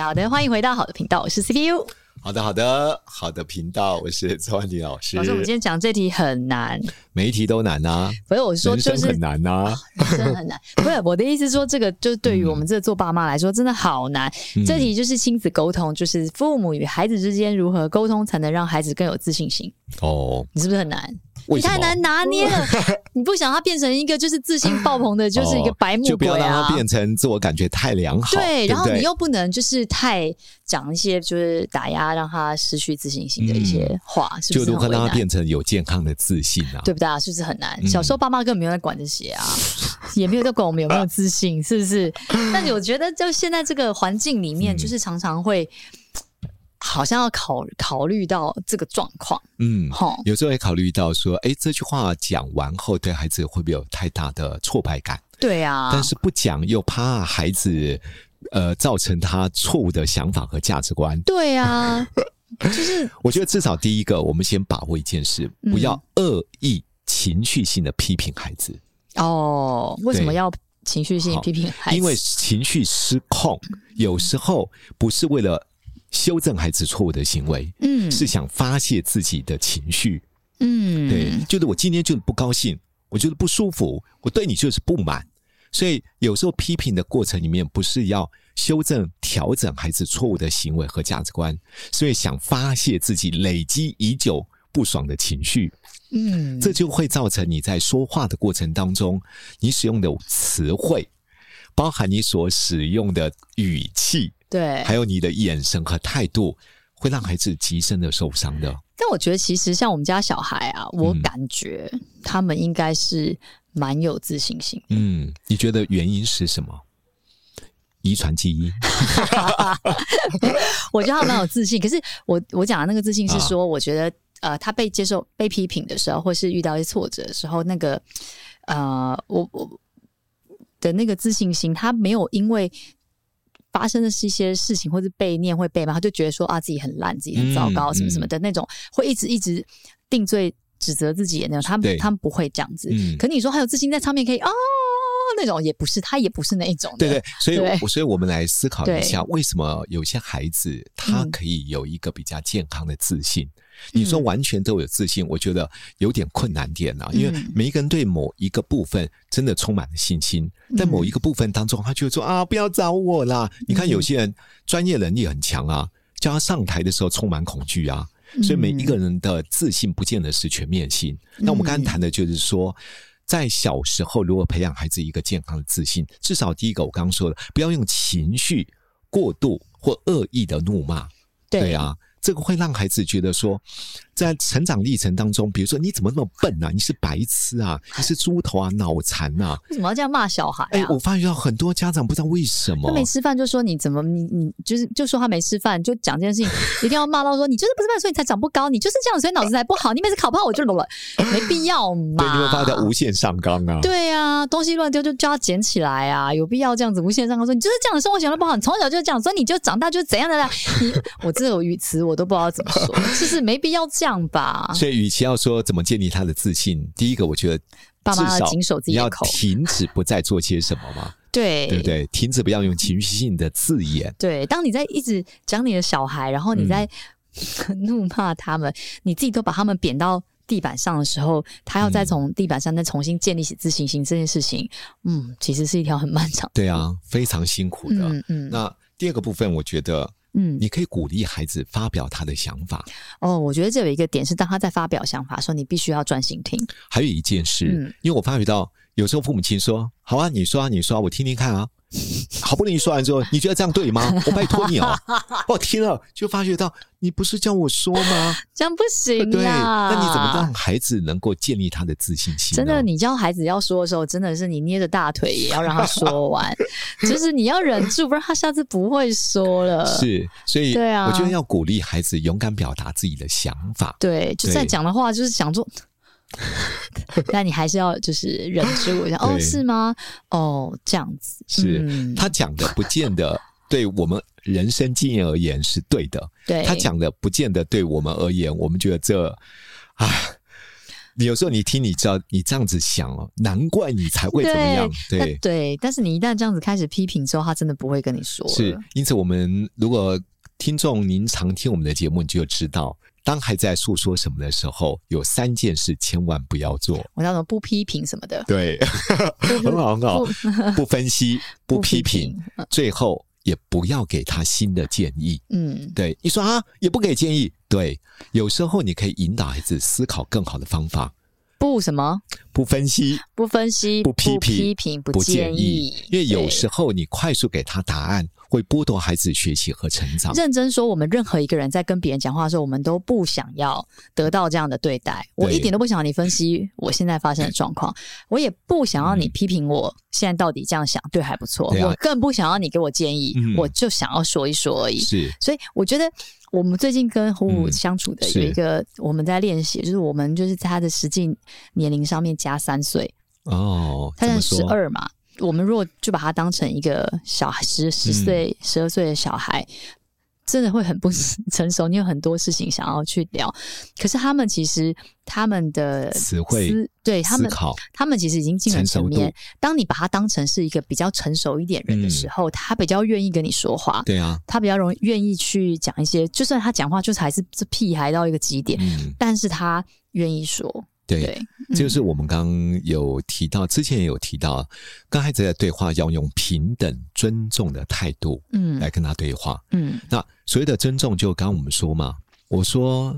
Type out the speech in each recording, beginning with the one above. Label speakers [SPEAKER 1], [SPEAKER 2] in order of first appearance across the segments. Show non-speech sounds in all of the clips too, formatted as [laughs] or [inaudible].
[SPEAKER 1] 的。好的，欢迎回到好的频道，我是 CPU。
[SPEAKER 2] 好的，好的，好的频道，我是周安迪老师。
[SPEAKER 1] 老师，我们今天讲这题很难，
[SPEAKER 2] 每一题都难啊。
[SPEAKER 1] 不是我说，就是
[SPEAKER 2] 很难啊，[laughs]
[SPEAKER 1] 真的很难。不是我的意思，说这个就是对于我们这个做爸妈来说，真的好难。嗯、这题就是亲子沟通，就是父母与孩子之间如何沟通，才能让孩子更有自信心。哦，你是不是很难？你太难拿捏了，[laughs] 你不想他变成一个就是自信爆棚的，就是一个白目鬼啊！
[SPEAKER 2] 就不要让他变成自我感觉太良好。
[SPEAKER 1] 对，然后你又不能就是太讲一些就是打压让他失去自信心的一些话，是不是？
[SPEAKER 2] 就如何让他变成有健康的自信啊？
[SPEAKER 1] 对不对啊？是不是很难？小时候爸妈根本没有在管这些啊，[laughs] 也没有在管我们有没有自信，是不是？但我觉得就现在这个环境里面，就是常常会。好像要考考虑到这个状况，
[SPEAKER 2] 嗯，齁有时候也考虑到说，哎，这句话讲完后，对孩子会不会有太大的挫败感？
[SPEAKER 1] 对啊，
[SPEAKER 2] 但是不讲又怕孩子，呃，造成他错误的想法和价值观。
[SPEAKER 1] 对啊，[laughs] 就是
[SPEAKER 2] 我觉得至少第一个，我们先把握一件事，不要恶意情绪性的批评孩子。
[SPEAKER 1] 哦，为什么要情绪性批评孩子？
[SPEAKER 2] 因为情绪失控，有时候不是为了。修正孩子错误的行为，嗯，是想发泄自己的情绪，嗯，对，就是我今天就是不高兴，我觉得不舒服，我对你就是不满，所以有时候批评的过程里面，不是要修正、调整孩子错误的行为和价值观，所以想发泄自己累积已久不爽的情绪，嗯，这就会造成你在说话的过程当中，你使用的词汇，包含你所使用的语气。
[SPEAKER 1] 对，
[SPEAKER 2] 还有你的眼神和态度，会让孩子极深的受伤的。
[SPEAKER 1] 但我觉得，其实像我们家小孩啊，我感觉他们应该是蛮有自信心的。
[SPEAKER 2] 嗯，你觉得原因是什么？遗传基因？[laughs]
[SPEAKER 1] 我觉得他蛮有自信。可是我我讲的那个自信是说，我觉得呃，他被接受、被批评的时候，或是遇到一些挫折的时候，那个呃，我我的那个自信心，他没有因为。发生的是一些事情，或者被念会被骂，他就觉得说啊，自己很烂，自己很糟糕，什么什么的那种，会一直一直定罪指责自己的那种。他们他们不会这样子。可你说还有自信在上面可以啊，那种也不是，他也不是那一种。
[SPEAKER 2] 对对，所以所以我们来思考一下，为什么有些孩子他可以有一个比较健康的自信？你说完全都有自信，我觉得有点困难点啊，因为每一个人对某一个部分真的充满了信心，在某一个部分当中，他就会说啊，不要找我啦。你看有些人专业能力很强啊，叫他上台的时候充满恐惧啊，所以每一个人的自信不见得是全面性。那我们刚才谈的就是说，在小时候如果培养孩子一个健康的自信，至少第一个我刚刚说的，不要用情绪过度或恶意的怒骂，对啊。这个会让孩子觉得说，在成长历程当中，比如说你怎么那么笨啊？你是白痴啊？你是猪头啊？脑残啊？[laughs]
[SPEAKER 1] 为什么要这样骂小孩啊？
[SPEAKER 2] 哎，我发觉到很多家长不知道为什么，
[SPEAKER 1] 他没吃饭就说你怎么你你就是就说他没吃饭，就讲这件事情 [laughs] 一定要骂到说你就是不吃饭，所以你才长不高，你就是这样，所以脑子才不好。你每次考不好我就懂了，没必要嘛。
[SPEAKER 2] 对，你会发现无限上纲啊。
[SPEAKER 1] 对啊，东西乱丢就叫他捡起来啊，有必要这样子无限上纲说你就是这样的生活习惯不好，你从小就是这样，所以你就长大就是怎样的啦。你我这有语词我都不知道怎么说，[laughs] 就是没必要这样吧。
[SPEAKER 2] 所以，与其要说怎么建立他的自信，第一个，我觉得
[SPEAKER 1] 爸妈要谨守自己的口，
[SPEAKER 2] 要停止不再做些什么嘛。[laughs]
[SPEAKER 1] 对，
[SPEAKER 2] 对不对？停止不要用情绪性的字眼。
[SPEAKER 1] 对，当你在一直讲你的小孩，然后你在 [laughs] 怒骂他们，嗯、你自己都把他们贬到地板上的时候，他要再从地板上再重新建立起自信心，这件事情，嗯，其实是一条很漫长的。
[SPEAKER 2] 对啊，非常辛苦的。
[SPEAKER 1] 嗯嗯。
[SPEAKER 2] 那第二个部分，我觉得，
[SPEAKER 1] 嗯，
[SPEAKER 2] 你可以鼓励孩子发表他的想法。
[SPEAKER 1] 哦，我觉得这有一个点是，当他在发表想法的时候，你必须要专心听。
[SPEAKER 2] 还有一件事，
[SPEAKER 1] 嗯，
[SPEAKER 2] 因为我发觉到，有时候父母亲说：“好啊，你说啊，你说啊，我听听看啊。” [laughs] 好不容易说完之后，你觉得这样对吗？[laughs] 我拜托你哦。我听了就发觉到，你不是叫我说吗？[laughs]
[SPEAKER 1] 这样不行。
[SPEAKER 2] 对，那你怎么让孩子能够建立他的自信心？
[SPEAKER 1] 真的，你教孩子要说的时候，真的是你捏着大腿也要让他说完，就是你要忍住，不然他下次不会说了。
[SPEAKER 2] 是，所以
[SPEAKER 1] 对啊，
[SPEAKER 2] 我觉得要鼓励孩子勇敢表达自己的想法。
[SPEAKER 1] 对，就在讲的话，就是想做。[laughs] 但你还是要就是忍住一下哦，是吗？哦，这样子
[SPEAKER 2] 是、嗯、他讲的，不见得对我们人生经验而言是对的。
[SPEAKER 1] 对，
[SPEAKER 2] 他讲的，不见得对我们而言，我们觉得这啊，你有时候你听，你知道，你这样子想哦，难怪你才会怎么样。对
[SPEAKER 1] 对，对，但是你一旦这样子开始批评之后，他真的不会跟你说。
[SPEAKER 2] 是，因此我们如果听众您常听我们的节目，你就知道。当还在诉说什么的时候，有三件事千万不要做。
[SPEAKER 1] 我叫做不批评什么的。
[SPEAKER 2] 对，很 [laughs] 好很好。[laughs] 不分析，不批评，最后也不要给他新的建议。
[SPEAKER 1] 嗯，
[SPEAKER 2] 对，你说啊，也不给建议。对，有时候你可以引导孩子思考更好的方法。
[SPEAKER 1] 不什么？
[SPEAKER 2] 不分析，
[SPEAKER 1] 不分析，
[SPEAKER 2] 不批评，
[SPEAKER 1] 不批评，不建议。
[SPEAKER 2] 因为有时候你快速给他答案，会剥夺孩子学习和成长。
[SPEAKER 1] 认真说，我们任何一个人在跟别人讲话的时候，我们都不想要得到这样的对待。我一点都不想要你分析我现在发生的状况，我也不想要你批评我现在到底这样想对还不错。我更不想要你给我建议，我就想要说一说而已。
[SPEAKER 2] 是，
[SPEAKER 1] 所以我觉得。我们最近跟虎虎相处的有一个，我们在练习，就是我们就是在他的实际年龄上面加三岁
[SPEAKER 2] 哦，
[SPEAKER 1] 他才十二嘛，我们如果就把他当成一个小孩十十岁、十二岁的小孩。真的会很不成熟，你有很多事情想要去聊，可是他们其实他们的
[SPEAKER 2] 词汇，
[SPEAKER 1] 对他
[SPEAKER 2] 们，
[SPEAKER 1] 他们其实已经进了层面。当你把他当成是一个比较成熟一点人的时候，嗯、他比较愿意跟你说话。
[SPEAKER 2] 对啊，
[SPEAKER 1] 他比较容易愿意去讲一些，就算他讲话就是还是这屁孩到一个极点，嗯、但是他愿意说。对，
[SPEAKER 2] 对这就是我们刚刚有提到，嗯、之前也有提到，跟孩子的对话要用平等、尊重的态度，嗯，来跟他对话，
[SPEAKER 1] 嗯。
[SPEAKER 2] 那所谓的尊重，就刚刚我们说嘛，我说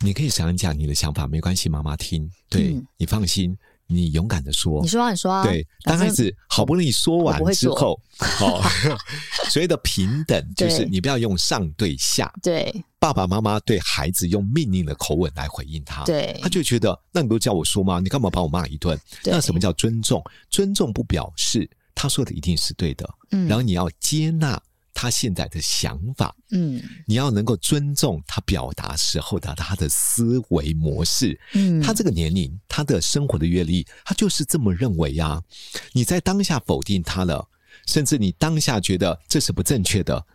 [SPEAKER 2] 你可以想一讲你的想法，没关系，妈妈听，对、嗯、你放心。你勇敢的说，
[SPEAKER 1] 你说啊，你说啊。
[SPEAKER 2] 对，当孩子好不容易说完之后，哦，[laughs] 所谓的平等就是你不要用上对下，
[SPEAKER 1] 对，
[SPEAKER 2] 爸爸妈妈对孩子用命令的口吻来回应他，
[SPEAKER 1] 对，
[SPEAKER 2] 他就觉得那你不是叫我说吗？你干嘛把我骂一顿？那什么叫尊重？尊重不表示他说的一定是对的，嗯，然后你要接纳。他现在的想法，
[SPEAKER 1] 嗯，
[SPEAKER 2] 你要能够尊重他表达时候的他的思维模式，
[SPEAKER 1] 嗯，
[SPEAKER 2] 他这个年龄，他的生活的阅历，他就是这么认为呀。你在当下否定他了，甚至你当下觉得这是不正确的，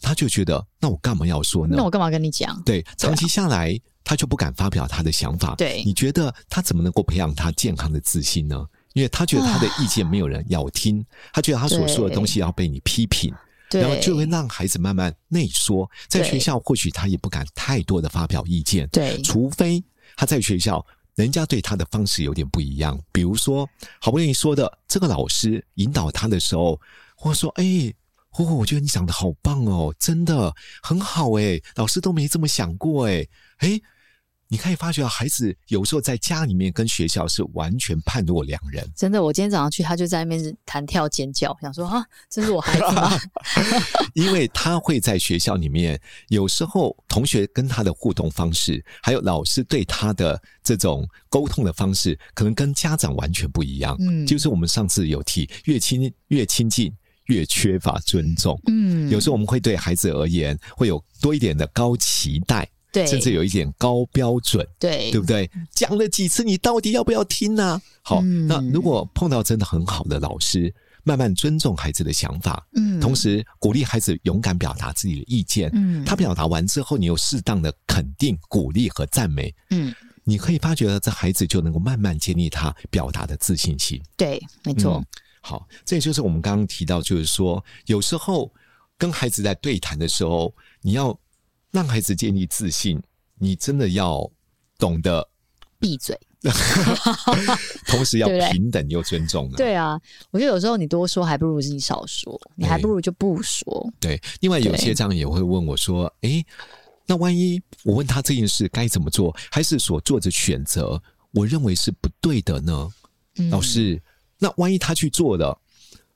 [SPEAKER 2] 他就觉得那我干嘛要说呢？
[SPEAKER 1] 那我干嘛跟你讲？
[SPEAKER 2] 对，长期下来，他就不敢发表他的想法。
[SPEAKER 1] 对，
[SPEAKER 2] 你觉得他怎么能够培养他健康的自信呢？因为他觉得他的意见没有人要听，他觉得他所说的东西要被你批
[SPEAKER 1] 评。
[SPEAKER 2] 然后就会让孩子慢慢内缩，在学校或许他也不敢太多的发表意见，
[SPEAKER 1] 对，
[SPEAKER 2] 除非他在学校人家对他的方式有点不一样，比如说好不容易说的这个老师引导他的时候，或者说哎，虎虎，我觉得你讲的好棒哦，真的很好哎，老师都没这么想过哎，哎。你可以发觉到，孩子有时候在家里面跟学校是完全判若两人。
[SPEAKER 1] 真的，我今天早上去，他就在那边弹跳尖叫，想说啊，这是我孩子吗？[laughs]
[SPEAKER 2] 因为他会在学校里面，有时候同学跟他的互动方式，还有老师对他的这种沟通的方式，可能跟家长完全不一样。
[SPEAKER 1] 嗯，
[SPEAKER 2] 就是我们上次有提，越亲越亲近，越缺乏尊重。
[SPEAKER 1] 嗯，
[SPEAKER 2] 有时候我们会对孩子而言，会有多一点的高期待。
[SPEAKER 1] 对，
[SPEAKER 2] 甚至有一点高标准，
[SPEAKER 1] 对，
[SPEAKER 2] 对不对？讲了几次，你到底要不要听呢、啊？好，
[SPEAKER 1] 嗯、
[SPEAKER 2] 那如果碰到真的很好的老师，慢慢尊重孩子的想法，
[SPEAKER 1] 嗯，
[SPEAKER 2] 同时鼓励孩子勇敢表达自己的意见，
[SPEAKER 1] 嗯，
[SPEAKER 2] 他表达完之后，你有适当的肯定、鼓励和赞美，
[SPEAKER 1] 嗯，
[SPEAKER 2] 你可以发觉这孩子就能够慢慢建立他表达的自信心。
[SPEAKER 1] 对，没错。
[SPEAKER 2] 嗯、好，这也就是我们刚刚提到，就是说，有时候跟孩子在对谈的时候，你要。让孩子建立自信，你真的要懂得
[SPEAKER 1] 闭嘴。[laughs]
[SPEAKER 2] 同时要平等又尊重的。
[SPEAKER 1] 对啊，我觉得有时候你多说，还不如是你少说，你还不如就不说。
[SPEAKER 2] 对，另外有些家长也会问我说：“哎，那万一我问他这件事该怎么做，还是所做的选择，我认为是不对的呢？”嗯、老师，那万一他去做了，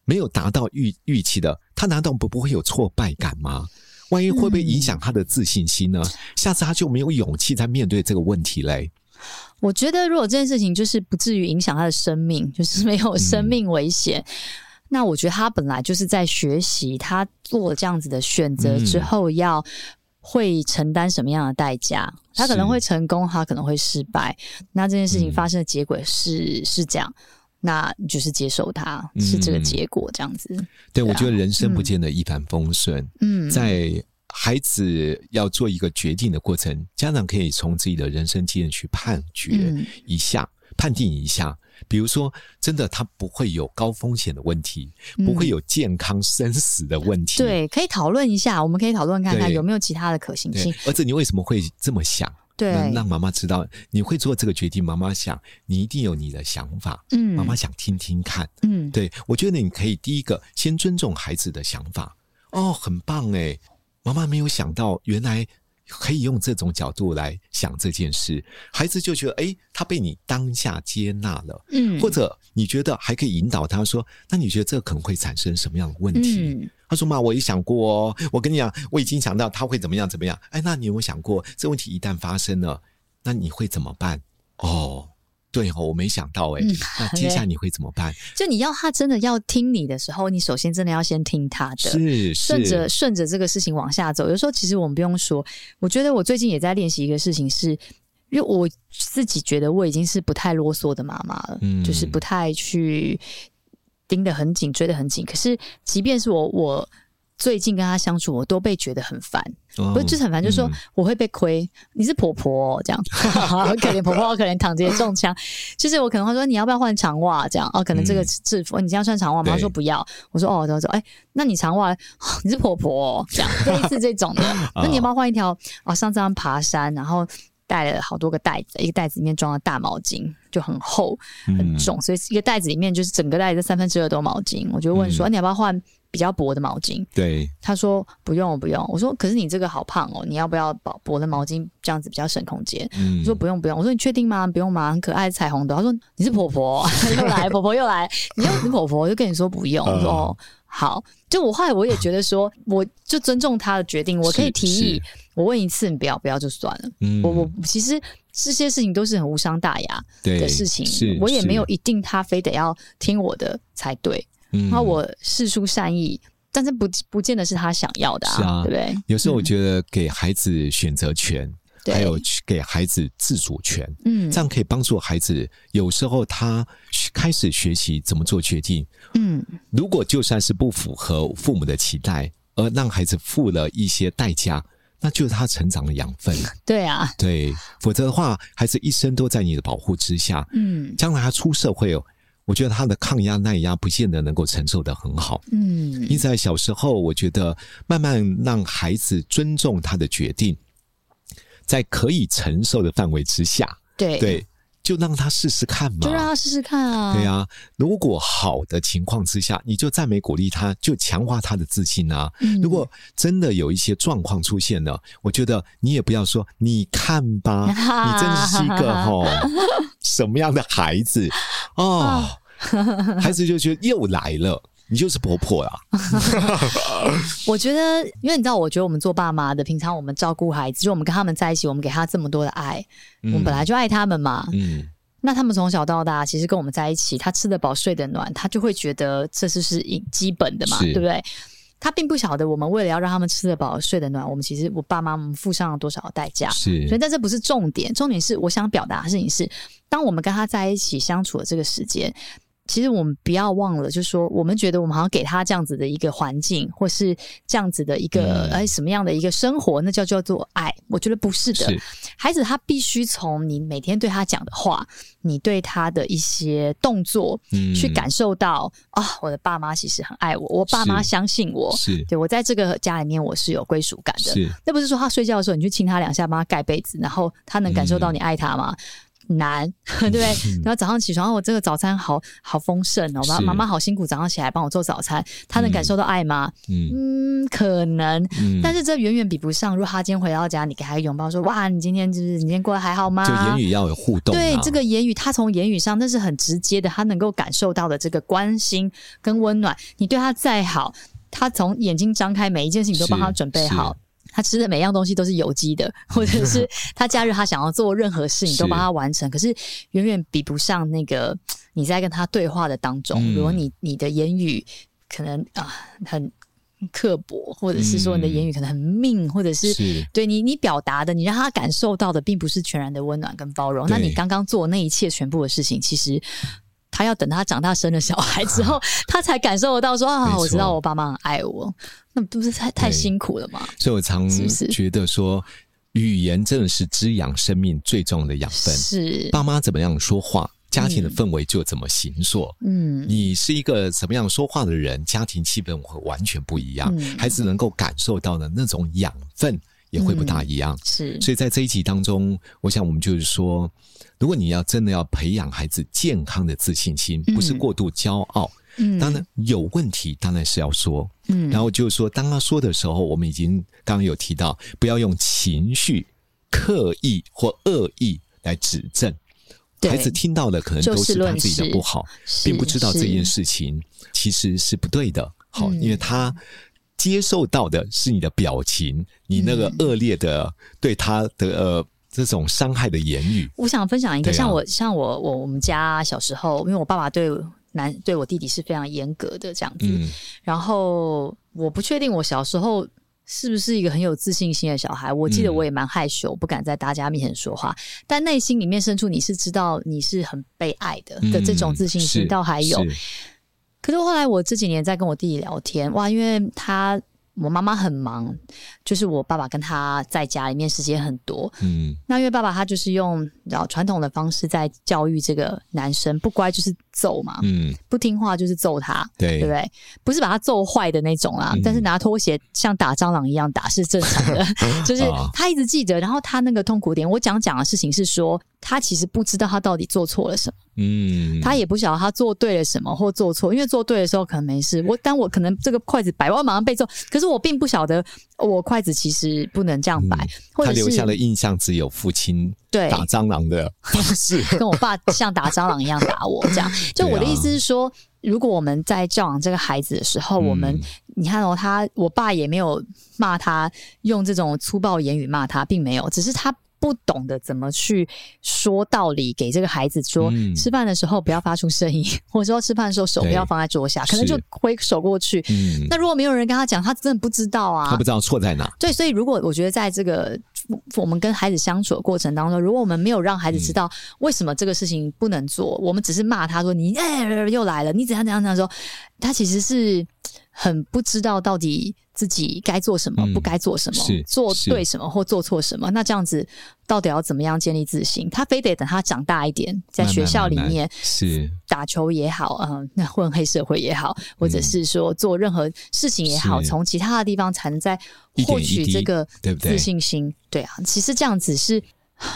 [SPEAKER 2] 没有达到预预期的，他难道不不会有挫败感吗？万一会不会影响他的自信心呢？嗯、下次他就没有勇气再面对这个问题嘞？
[SPEAKER 1] 我觉得，如果这件事情就是不至于影响他的生命，就是没有生命危险，嗯、那我觉得他本来就是在学习，他做了这样子的选择之后，要会承担什么样的代价？嗯、他可能会成功，他可能会失败。那这件事情发生的结果是、嗯、是这样，那就是接受它是这个结果，这样子。嗯、
[SPEAKER 2] 对，我觉得人生不见得一帆风顺。嗯，在。孩子要做一个决定的过程，家长可以从自己的人生经验去判决一下、嗯、判定一下。比如说，真的他不会有高风险的问题，嗯、不会有健康生死的问题。
[SPEAKER 1] 对，可以讨论一下，我们可以讨论看看有没有其他的可行性。
[SPEAKER 2] 儿子，你为什么会这么想？
[SPEAKER 1] 对，
[SPEAKER 2] 能让妈妈知道你会做这个决定。妈妈想，你一定有你的想法。嗯，妈妈想听听看。嗯，对，我觉得你可以第一个先尊重孩子的想法。哦，很棒哎。妈妈没有想到，原来可以用这种角度来想这件事，孩子就觉得，诶，他被你当下接纳了，嗯，或者你觉得还可以引导他说，那你觉得这可能会产生什么样的问题？嗯、他说妈，我也想过哦，我跟你讲，我已经想到他会怎么样怎么样，哎，那你有没有想过，这问题一旦发生了，那你会怎么办？哦。对哦，我没想到哎，嗯、那 [laughs] 接下来你会怎么办？
[SPEAKER 1] 就你要他真的要听你的时候，你首先真的要先听他的，
[SPEAKER 2] 是
[SPEAKER 1] 顺着顺着这个事情往下走。有时候其实我们不用说，我觉得我最近也在练习一个事情是，是因为我自己觉得我已经是不太啰嗦的妈妈了，嗯，就是不太去盯得很紧、追得很紧。可是即便是我我。最近跟他相处，我都被觉得很烦，哦、不是就是很烦，就是说我会被亏。嗯、你是婆婆、哦、这样，[laughs] 好可怜，婆婆好可怜，躺着也中枪。[laughs] 就是我可能会说，你要不要换长袜？这样哦，可能这个制服、嗯、你这样穿长袜吗？他说不要。我说哦，他说哎，那你长袜，[laughs] 你是婆婆、哦、这样，类似这种的。那你要不要换一条？哦，上次他们爬山，然后带了好多个袋子，一个袋子里面装了大毛巾，就很厚很重，嗯、所以一个袋子里面就是整个袋子三分之二都毛巾。我就问说，嗯、你要不要换？比较薄的毛巾，
[SPEAKER 2] 对，
[SPEAKER 1] 他说不用不用，我说可是你这个好胖哦，你要不要薄薄的毛巾这样子比较省空间？嗯，我说不用不用，我说你确定吗？不用吗？很可爱彩虹的，他说你是婆婆 [laughs] 又来，婆婆又来，你又是婆婆，我就跟你说不用，我说哦好，就我后来我也觉得说，我就尊重他的决定，我可以提议，我问一次你不要不要就算了，嗯，我我其实这些事情都是很无伤大雅的事情，我也没有一定他非得要听我的才对。嗯，那我事出善意，但是不不见得是他想要的啊，是啊，对不对？
[SPEAKER 2] 有时候我觉得给孩子选择权，嗯、还有给孩子自主权，嗯，这样可以帮助孩子。有时候他开始学习怎么做决定，嗯，如果就算是不符合父母的期待，而让孩子付了一些代价，那就是他成长的养分。
[SPEAKER 1] 对啊，
[SPEAKER 2] 对，否则的话，孩子一生都在你的保护之下，嗯，将来他出社会哦。我觉得他的抗压耐压不见得能够承受的很好，嗯，因此在小时候，我觉得慢慢让孩子尊重他的决定，在可以承受的范围之下，
[SPEAKER 1] 对。
[SPEAKER 2] 对，就让他试试看嘛，
[SPEAKER 1] 就让他试试看啊，
[SPEAKER 2] 对啊，如果好的情况之下，你就赞美鼓励他，就强化他的自信啊。嗯，如果真的有一些状况出现了，我觉得你也不要说，你看吧，你真是一个吼 [laughs] 什么样的孩子。哦，[laughs] 孩子就觉得又来了，你就是婆婆啊。[laughs]
[SPEAKER 1] 我觉得，因为你知道，我觉得我们做爸妈的，平常我们照顾孩子，就我们跟他们在一起，我们给他这么多的爱，嗯、我们本来就爱他们嘛。嗯，那他们从小到大，其实跟我们在一起，他吃得饱，睡得暖，他就会觉得这是是基本的嘛，对不对？他并不晓得，我们为了要让他们吃得饱、睡得暖，我们其实我爸妈我们付上了多少的代价。是，所以但这不是重点，重点是我想表达的事情是，当我们跟他在一起相处的这个时间。其实我们不要忘了，就是说，我们觉得我们好像给他这样子的一个环境，或是这样子的一个哎什么样的一个生活，那叫叫做爱。我觉得不是的，是孩子他必须从你每天对他讲的话，你对他的一些动作，嗯，去感受到啊，我的爸妈其实很爱我，我爸妈相信我，是对我在这个家里面我是有归属感的。那不是说他睡觉的时候你去亲他两下，帮他盖被子，然后他能感受到你爱他吗？嗯难，[laughs] 对不对？然后早上起床，我这个早餐好好丰盛哦，妈妈妈好辛苦，早上起来帮我做早餐，他能感受到爱吗？嗯，嗯可能，嗯、但是这远远比不上，如果他今天回到家，你给他个拥抱，说哇，你今天就是你今天过得还好吗？
[SPEAKER 2] 就言语要有互动、啊，
[SPEAKER 1] 对这个言语，他从言语上那是很直接的，他能够感受到的这个关心跟温暖。你对他再好，他从眼睛张开，每一件事情都帮他准备好。他吃的每样东西都是有机的，或者是 [laughs] 他假日他想要做任何事，你都帮他完成。是，可是远远比不上那个你在跟他对话的当中，嗯、如果你你的言语可能啊很刻薄，或者是说你的言语可能很命，嗯、或者是，是对你你表达的，你让他感受到的并不是全然的温暖跟包容。那你刚刚做那一切全部的事情，其实。他要等他长大生了小孩之后，[laughs] 他才感受得到说啊，我知道我爸妈很爱我，那不是太太辛苦了吗？
[SPEAKER 2] 所以我常觉得说，语言真的是滋养生命最重要的养分。是爸妈怎么样说话，家庭的氛围就怎么形塑。嗯，你是一个什么样说话的人，家庭气氛会完全不一样。孩子能够感受到的那种养分也会不大一样。是，所以在这一集当中，我想我们就是说。如果你要真的要培养孩子健康的自信心，不是过度骄傲，嗯，当然有问题，当然是要说，嗯，然后就是说，当他说的时候，我们已经刚刚有提到，不要用情绪、刻意或恶意来指正，孩子听到的可能都是他自己的不好，并不知道这件事情其实是不对的，好，因为他接受到的是你的表情，你那个恶劣的对他的呃。这种伤害的言语，
[SPEAKER 1] 我想分享一个，像我，像我，我我们家小时候，因为我爸爸对男对我弟弟是非常严格的这样子，嗯、然后我不确定我小时候是不是一个很有自信心的小孩。我记得我也蛮害羞，嗯、不敢在大家面前说话，但内心里面深处你是知道你是很被爱的、嗯、的这种自信心，倒还有。可是后来我这几年在跟我弟弟聊天，哇，因为他。我妈妈很忙，就是我爸爸跟他在家里面时间很多。嗯，那因为爸爸他就是用然后传统的方式在教育这个男生，不乖就是揍嘛，嗯，不听话就是揍他，对，对不对？不是把他揍坏的那种啦，嗯、但是拿拖鞋像打蟑螂一样打是正常的，[laughs] 就是他一直记得。然后他那个痛苦点，我讲讲的事情是说，他其实不知道他到底做错了什么。嗯，他也不晓得他做对了什么或做错，因为做对的时候可能没事。我当我可能这个筷子摆，我马上被揍，可是我并不晓得我筷子其实不能这样摆。嗯、或者
[SPEAKER 2] 他留下的印象只有父亲对打蟑螂的方式，[laughs]
[SPEAKER 1] 跟我爸像打蟑螂一样打我这样。[laughs] 就我的意思是说，啊、如果我们在教养这个孩子的时候，我们、嗯、你看哦，他我爸也没有骂他，用这种粗暴言语骂他，并没有，只是他。不懂得怎么去说道理给这个孩子说，嗯、吃饭的时候不要发出声音，[laughs] 或者说吃饭的时候手不要放在桌下，可能就挥手过去。嗯、那如果没有人跟他讲，他真的不知道啊，
[SPEAKER 2] 他不知道错在哪。
[SPEAKER 1] 对，所以如果我觉得在这个我们跟孩子相处的过程当中，如果我们没有让孩子知道为什么这个事情不能做，嗯、我们只是骂他说你哎又来了，你怎样怎样怎样说，他其实是很不知道到底。自己该做什么，不该做什么，嗯、做对什么或做错什么，那这样子到底要怎么样建立自信？他非得等他长大一点，在学校里面是打球也好，嗯，那混黑社会也好，或者是说做任何事情也好，从、嗯、其他的地方才能再获取这个自信心。对，对，对啊，其实这样子是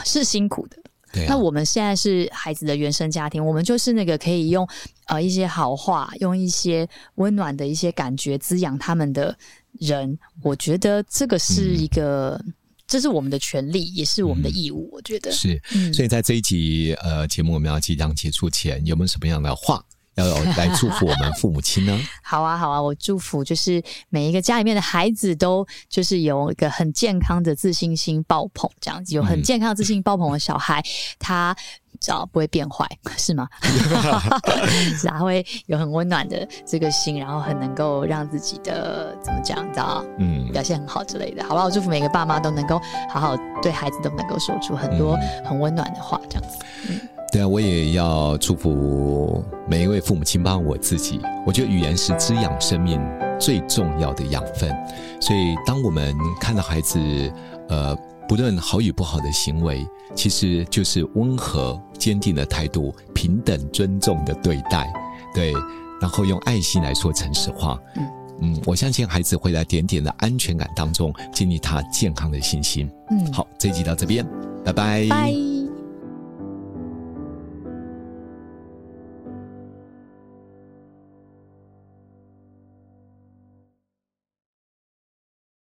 [SPEAKER 1] 是辛苦的。对啊、那我们现在是孩子的原生家庭，我们就是那个可以用呃一些好话，用一些温暖的一些感觉滋养他们的。人，我觉得这个是一个，嗯、这是我们的权利，也是我们的义务。嗯、我觉得
[SPEAKER 2] 是，所以在这一集呃节目我们要即将结束前，有没有什么样的话要来祝福我们父母亲呢？[laughs]
[SPEAKER 1] 好啊，好啊，我祝福就是每一个家里面的孩子都就是有一个很健康的自信心爆棚，这样子有很健康自信爆棚的小孩，他。只要不会变坏，[laughs] 是吗？[laughs] [laughs] 是啊，会有很温暖的这个心，然后很能够让自己的怎么讲，你知道嗯，表现很好之类的，好不好？我祝福每个爸妈都能够好好对孩子，都能够说出很多很温暖的话，这样子。嗯，
[SPEAKER 2] 对啊，我也要祝福每一位父母亲，包括我自己。我觉得语言是滋养生命最重要的养分，所以当我们看到孩子，呃。不论好与不好的行为，其实就是温和坚定的态度，平等尊重的对待，对，然后用爱心来说诚实话。嗯嗯，我相信孩子会在点点的安全感当中建立他健康的信心。嗯，好，这一集到这边，拜拜。拜。